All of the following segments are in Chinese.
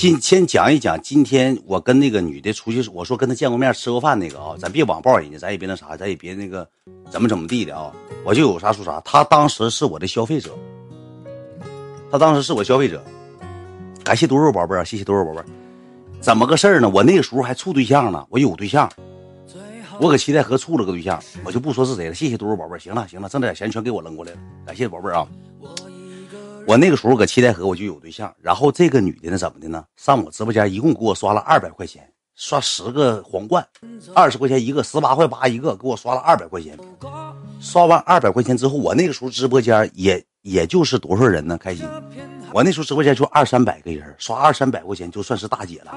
今先讲一讲今天我跟那个女的出去，我说跟她见过面吃过饭那个啊，咱别网暴人家，咱也别那啥，咱也别那个怎么怎么地的啊，我就有啥说啥。她当时是我的消费者，她当时是我消费者，感谢多肉宝贝儿，谢谢多肉宝贝儿。怎么个事儿呢？我那个时候还处对象呢，我有对象，我搁七台河处了个对象，我就不说是谁了。谢谢多肉宝贝儿，行了行了，挣点钱全给我扔过来了，感谢宝贝儿啊。我那个时候搁七台河我就有对象，然后这个女的呢怎么的呢？上我直播间一共给我刷了二百块钱，刷十个皇冠，二十块钱一个，十八块八一个，给我刷了二百块钱。刷完二百块钱之后，我那个时候直播间也也就是多少人呢？开心，我那时候直播间就二三百个人，刷二三百块钱就算是大姐了。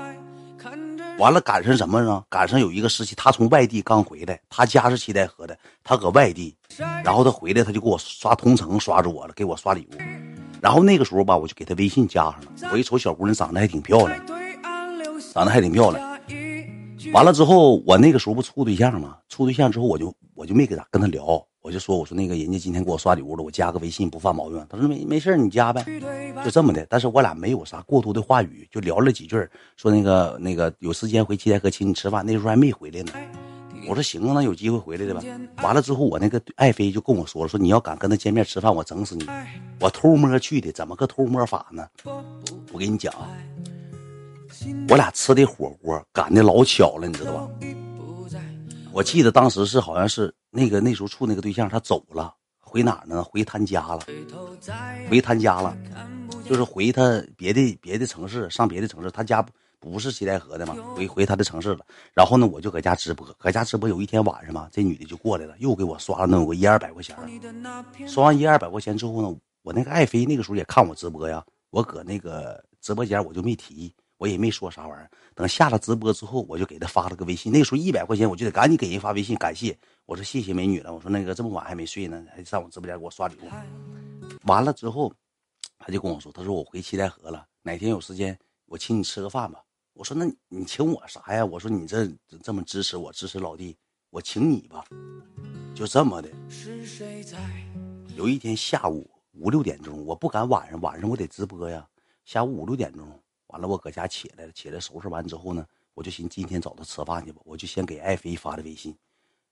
完了赶上什么呢？赶上有一个时期，她从外地刚回来，她家是七台河的，她搁外地，然后她回来她就给我刷同城，刷着我了，给我刷礼物。然后那个时候吧，我就给他微信加上了。我一瞅小姑娘长得还挺漂亮，长得还挺漂亮。完了之后，我那个时候不处对象吗？处对象之后，我就我就没给他跟他聊，我就说我说那个人家今天给我刷礼物了，我加个微信不犯毛病。他说没没事你加呗，就这么的。但是我俩没有啥过多的话语，就聊了几句，说那个那个有时间回七台河请你吃饭，那时候还没回来呢。我说行啊，那有机会回来的吧。完了之后，我那个爱妃就跟我说了，说你要敢跟他见面吃饭，我整死你。我偷摸去的，怎么个偷摸法呢？我跟你讲啊，我俩吃的火锅赶的老巧了，你知道吧？我记得当时是好像是那个那时候处那个对象他走了，回哪呢？回他家了，回他家了，就是回他别的别的城市，上别的城市，他家。不是七台河的嘛，回回他的城市了。然后呢，我就搁家直播，搁家直播。有一天晚上嘛，这女的就过来了，又给我刷了那有个一二百块钱。刷完一二百块钱之后呢，我那个爱妃那个时候也看我直播呀。我搁那个直播间我就没提，我也没说啥玩意儿。等下了直播之后，我就给她发了个微信。那个时候一百块钱，我就得赶紧给人发微信感谢。我说谢谢美女了，我说那个这么晚还没睡呢，还上我直播间给我刷礼物。完了之后，他就跟我说，他说我回七台河了，哪天有时间我请你吃个饭吧。我说那你请我啥呀？我说你这这么支持我，支持老弟，我请你吧，就这么的。有一天下午五六点钟，我不敢晚上，晚上我得直播呀。下午五六点钟，完了我搁家起来了，起来收拾完之后呢，我就寻今天找他吃饭去吧。我就先给爱妃发的微信，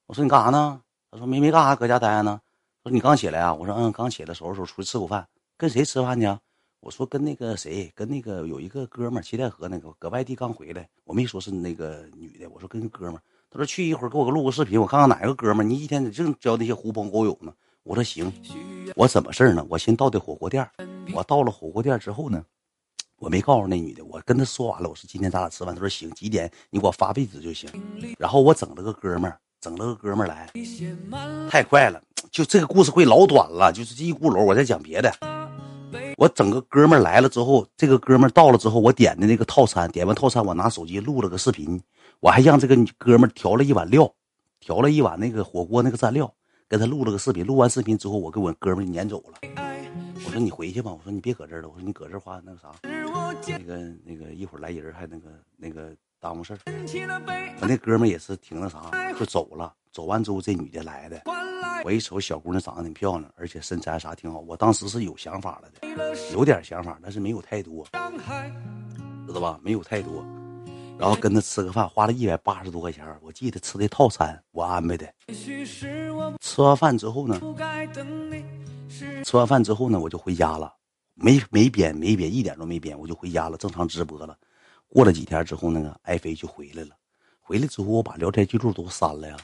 我说你干啥呢？他说没没干啥，搁家待着呢。说你刚起来啊？我说嗯，刚起来收拾收拾，出去吃口饭，跟谁吃饭去啊？我说跟那个谁，跟那个有一个哥们儿，七台河那个搁外地刚回来，我没说是那个女的，我说跟哥们儿。他说去一会儿给我录个视频，我看看哪个哥们儿。你一天净交那些狐朋狗友呢？我说行。我怎么事儿呢？我先到的火锅店我到了火锅店之后呢，我没告诉那女的，我跟她说完了，我说今天咱俩吃饭。她说行，几点你给我发位置就行。然后我整了个哥们儿，整了个哥们儿来，太快了，就这个故事会老短了，就是这一轱辘，我再讲别的。我整个哥们来了之后，这个哥们到了之后，我点的那个套餐，点完套餐，我拿手机录了个视频，我还让这个哥们调了一碗料，调了一碗那个火锅那个蘸料，给他录了个视频。录完视频之后，我给我哥们撵走了。我说你回去吧，我说你别搁这儿了，我说你搁这儿话那个啥，那个那个一会儿来人还那个那个耽误事儿。我那哥们也是挺那啥，就走了。走完之后，这女的来的。我一瞅，小姑娘长得挺漂亮，而且身材啥挺好。我当时是有想法了的，有点想法，但是没有太多，知道吧？没有太多。然后跟她吃个饭，花了一百八十多块钱。我记得吃的套餐，我安排的。吃完饭之后呢，吃完饭之后呢，我就回家了，没没编没编，一点都没编，我就回家了，正常直播了。过了几天之后，那个爱妃就回来了。回来之后，我把聊天记录都删了呀，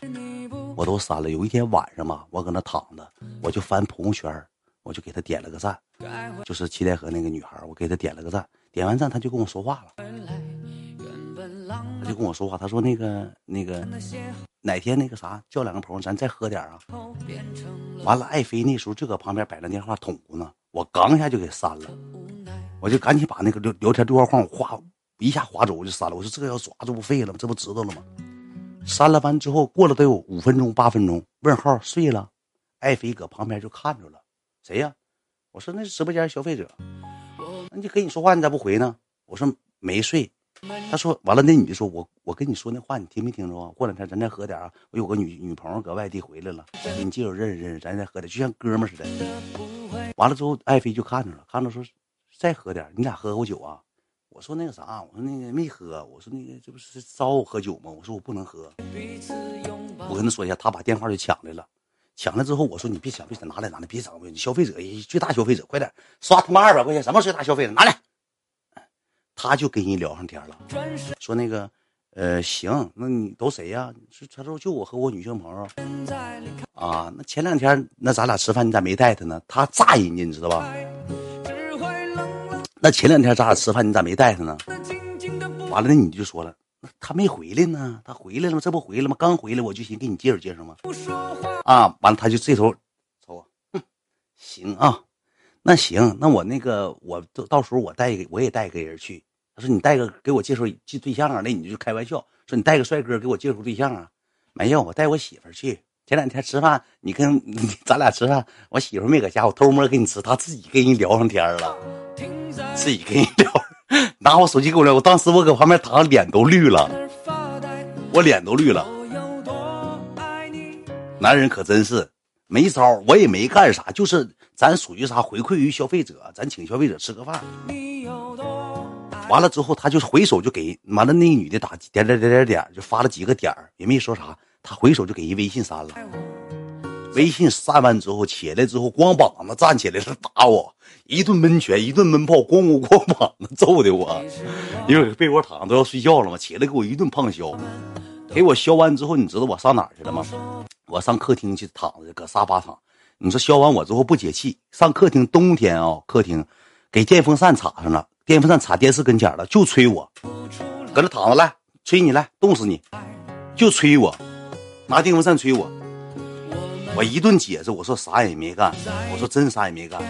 我都删了。有一天晚上吧，我搁那躺着，我就翻朋友圈，我就给他点了个赞，就是七台河那个女孩，我给他点了个赞。点完赞，他就跟我说话了，他就跟我说话，他说那个那个哪天那个啥，叫两个朋友，咱再喝点啊。完了，爱妃那时候就搁旁边摆着电话捅咕呢，我刚一下就给删了，我就赶紧把那个聊聊天对话框我划。一下划走我就删了，我说这个要抓这不废了吗？这不知道了吗？删了完之后，过了得有五分钟八分钟，问号睡了，爱妃搁旁边就看着了，谁呀？我说那是直播间消费者，那你跟你说话你咋不回呢？我说没睡，他说完了，那女的说，我我跟你说那话你听没听着啊？过两天咱再喝点啊，我有个女女朋友搁外地回来了，给你介绍认识认识，咱再喝点，就像哥们似的。完了之后，爱妃就看着了，看着说再喝点，你俩喝过酒啊？我说那个啥，我说那个没喝，我说那个这不是招我喝酒吗？我说我不能喝。我跟他说一下，他把电话就抢来了，抢来之后我说你别抢，别抢，拿来拿来，别抢，你消费者最大消费者，快点刷他妈二百块钱，什么最大消费者拿来。他就跟人聊上天了，说那个。呃，行，那你都谁呀？他说就我和我女性朋友啊。那前两天那咱俩吃饭，你咋没带他呢？他炸人家，你知道吧？那前两天咱俩吃饭，你咋没带他呢？完了，那你就说了，他没回来呢。他回来了吗？这不回来吗？刚回来，我就寻给你介绍介绍吗？啊，完了，他就这头瞅我，哼，行啊，那行，那我那个我到到时候我带一个，我也带一个人去。他说：“你带个给我介绍介对象啊？那你就开玩笑说你带个帅哥给我介绍对象啊？没有，我带我媳妇去。前两天吃饭，你跟 咱俩吃饭，我媳妇没搁家，我偷摸跟你吃，她自己跟人聊上天了，自己跟你聊，拿我手机给我聊。我当时我搁旁边躺，脸都绿了，我脸都绿了。男人可真是没招，我也没干啥，就是咱属于啥回馈于消费者，咱请消费者吃个饭。”完了之后，他就回手就给完了，那女的打点点点点点，就发了几个点也没说啥。他回手就给人微信删了。微信删完之后起来之后，光膀子站起来了，打我一顿闷拳，一顿闷炮，咣咣咣膀子揍的我。因为被窝躺都要睡觉了嘛，起来给我一顿胖削。给我削完之后，你知道我上哪儿去了吗？我上客厅去躺着，搁沙发躺。你说削完我之后不解气，上客厅冬天啊，客厅给电风扇插上了。电风扇插电视跟前了，就吹我，搁那躺着来，吹你来，冻死你，就吹我，拿电风扇吹我。我一顿解释，我说啥也没干，我说真啥也没干。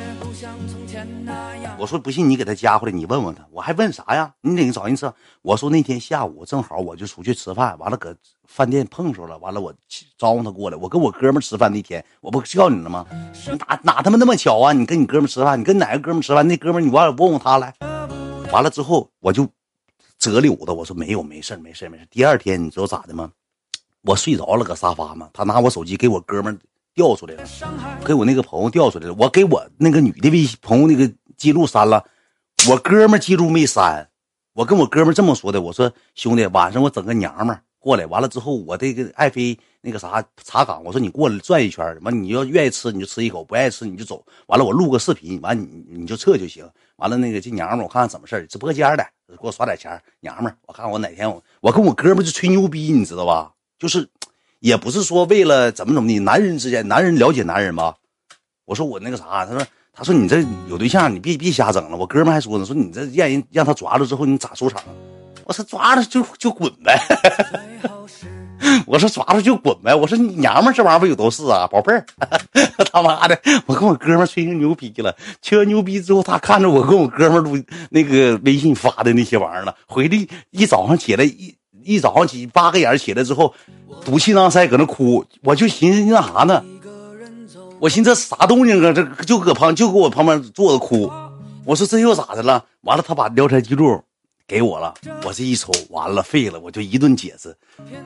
我说不信你给他加回来，你问问他。我还问啥呀？你得找人吃。我说那天下午正好我就出去吃饭，完了搁饭店碰上了，完了我招呼他过来。我跟我哥们吃饭那天，我不叫你了吗？哪哪他妈那么巧啊？你跟你哥们吃饭，你跟哪个哥们吃饭？那哥们你完了问问他来。完了之后我就折柳的，我说没有，没事没事没事第二天你知道咋的吗？我睡着了，搁沙发嘛，他拿我手机给我哥们。调出来了，给我那个朋友调出来了。我给我那个女的微信朋友那个记录删了，我哥们记录没删。我跟我哥们这么说的，我说兄弟，晚上我整个娘们过来，完了之后我这个爱妃那个啥茶岗，我说你过来转一圈，完你要愿意吃你就吃一口，不爱吃你就走。完了我录个视频，完你你就撤就行。完了那个这娘们我看看怎么事直播间的给我刷点钱，娘们我看我哪天我我跟我哥们就吹牛逼，你知道吧？就是。也不是说为了怎么怎么的，男人之间，男人了解男人吧。我说我那个啥，他说他说你这有对象，你别别瞎整了。我哥们还说呢，说你这让人让他抓了之后，你咋收场？我说抓了就就滚呗。我说抓了就滚呗。我说你娘们这玩意儿不有都是啊，宝贝儿。他妈的，我跟我哥们吹成牛逼了，吹完牛逼之后，他看着我跟我哥们录那个微信发的那些玩意儿了，回来一早上起来一。一早上起八个眼起来之后，赌气囊塞搁那哭，我就寻思那啥呢？我寻思这啥动静啊？这就搁旁就搁我旁边坐着哭。我说这又咋的了？完了，他把聊天记录给我了。我这一瞅，完了废了，我就一顿解释。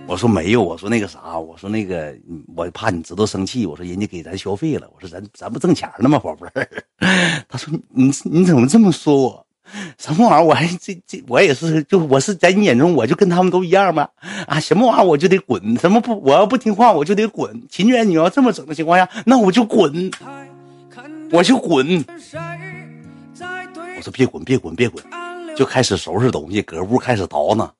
我说没有，我说那个啥，我说那个我怕你知道生气。我说人家给咱消费了。我说咱咱不挣钱了吗，宝贝儿？他说你你怎么这么说我？什么玩意儿？我还这这我也是，就我是在你眼中我就跟他们都一样吗？啊，什么玩意儿我就得滚？什么不？我要不听话我就得滚。秦娟，你要这么整的情况下，那我就滚，我就滚。我说别滚，别滚，别滚，就开始收拾东西，搁屋开始倒呢。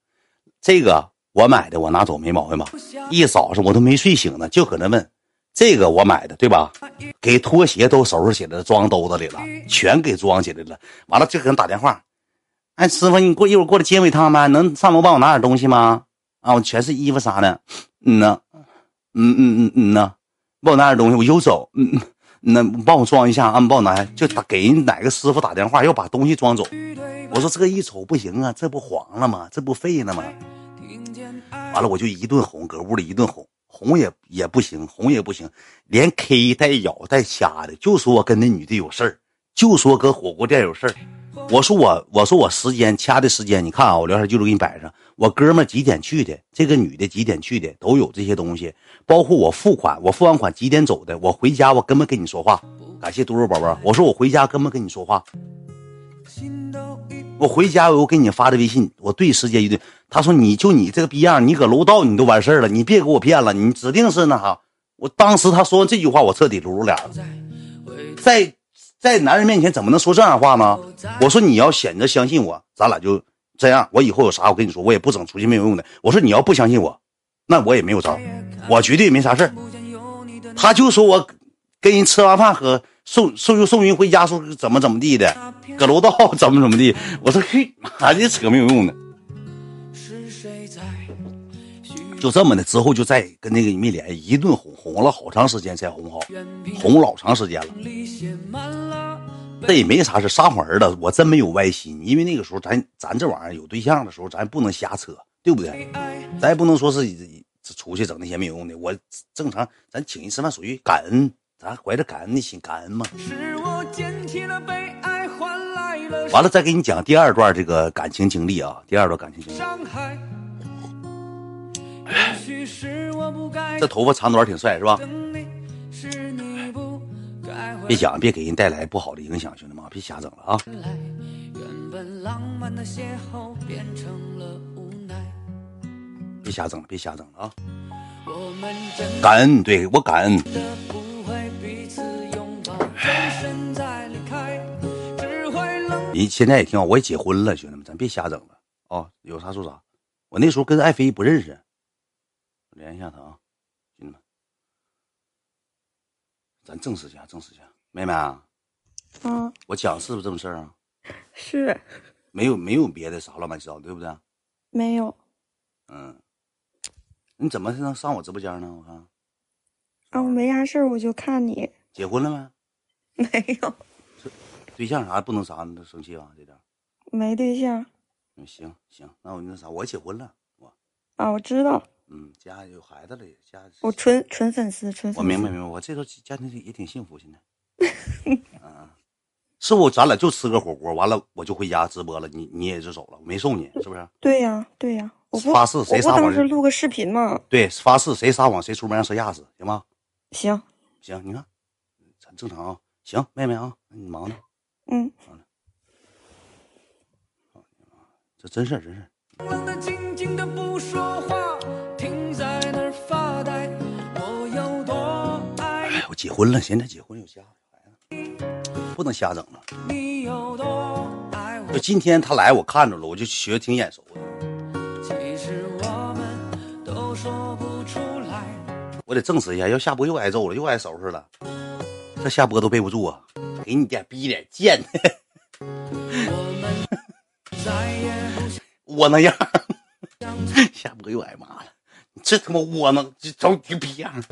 这个我买的，我拿走没毛病吧？一早上我都没睡醒呢，就搁那问。这个我买的，对吧？给拖鞋都收拾起来，装兜子里了，全给装起来了。完了就给人打电话，哎，师傅，你过一会儿过来接我一趟呗？能上楼帮我拿点东西吗？啊，我全是衣服啥的。嗯呢，嗯嗯嗯嗯呢，帮我拿点东西，我有走。嗯嗯，那帮我装一下啊，帮我拿，就打给人哪个师傅打电话，要把东西装走。我说这一瞅不行啊，这不黄了吗？这不废了吗？完了我就一顿哄，搁屋里一顿哄。哄也也不行，哄也不行，连 K 带咬带掐的，就说我跟那女的有事儿，就说搁火锅店有事儿。我说我我说我时间掐的时间，你看啊，我聊天记录给你摆上。我哥们几点去的？这个女的几点去的？都有这些东西，包括我付款，我付完款几点走的？我回家我根本跟你说话。感谢嘟嘟宝宝，我说我回家根本跟你说话。心都我回家我给你发的微信，我对时间一对。他说你就你这个逼样，你搁楼道你都完事了，你别给我骗了，你指定是那啥。我当时他说完这句话，我彻底露露脸了。在在男人面前怎么能说这样话呢？我说你要选择相信我，咱俩就这样。我以后有啥我跟你说，我也不整出去没有用的。我说你要不相信我，那我也没有招，我绝对没啥事他就说我跟人吃完饭喝送送送人回家说怎么怎么地的，搁楼道怎么怎么地。我说嘿，妈的扯没有用的。就这么的，之后就再跟那个没联系，一顿哄哄了好长时间才哄好，哄老长时间了。这也没啥事，撒谎儿的，我真没有歪心，因为那个时候咱咱这玩意儿有对象的时候，咱不能瞎扯，对不对？咱也不能说是出去整那些没有用的。我正常，咱请人吃饭属于感恩，咱怀着感恩的心，感恩嘛。完了，再给你讲第二段这个感情经历啊，第二段感情经历。这头发长短挺帅是吧？别讲，别给人带来不好的影响，兄弟们，别瞎整了啊！别瞎整了，别瞎整了啊！感恩，对我感恩。你现在也挺好，我也结婚了，兄弟们，咱别瞎整了啊！有啥说啥。我那时候跟爱妃不认识。联系一下他啊，兄弟们，咱正式一下，正式一下，妹妹啊，啊，我讲是不是这么事儿啊？是，没有没有别的啥乱七八糟，对不对？没有。嗯，你怎么才能上我直播间呢？我看。啊，我没啥事儿，我就看你。结婚了没？没有。对象啥不能啥？你生气啊？这点。没对象。嗯，行行，那我那啥，我结婚了，我。啊，我知道。嗯，家有孩子了，家我纯纯粉丝，纯我明白明白，我这都家庭也挺幸福，现在。啊，是不？咱俩就吃个火锅，完了我就回家直播了，你你也就走了，没送你，是不是？对呀，对呀，我不发誓，谁撒谎？是录个视频嘛？对，发誓，谁撒谎谁出门让谁压死，行吗？行行，你看，咱正常啊。行，妹妹啊，你忙呢。嗯。好了。这真事儿，真事儿。我结婚了，现在结婚有家孩子，不能瞎整了。就今天他来，我看着了，我就觉得挺眼熟的。我得证实一下，要下播又挨揍了，又挨收拾了。这下播都备不住啊！给你点逼脸贱的，窝囊样，下播又挨骂了。这他妈窝囊，这找你逼样！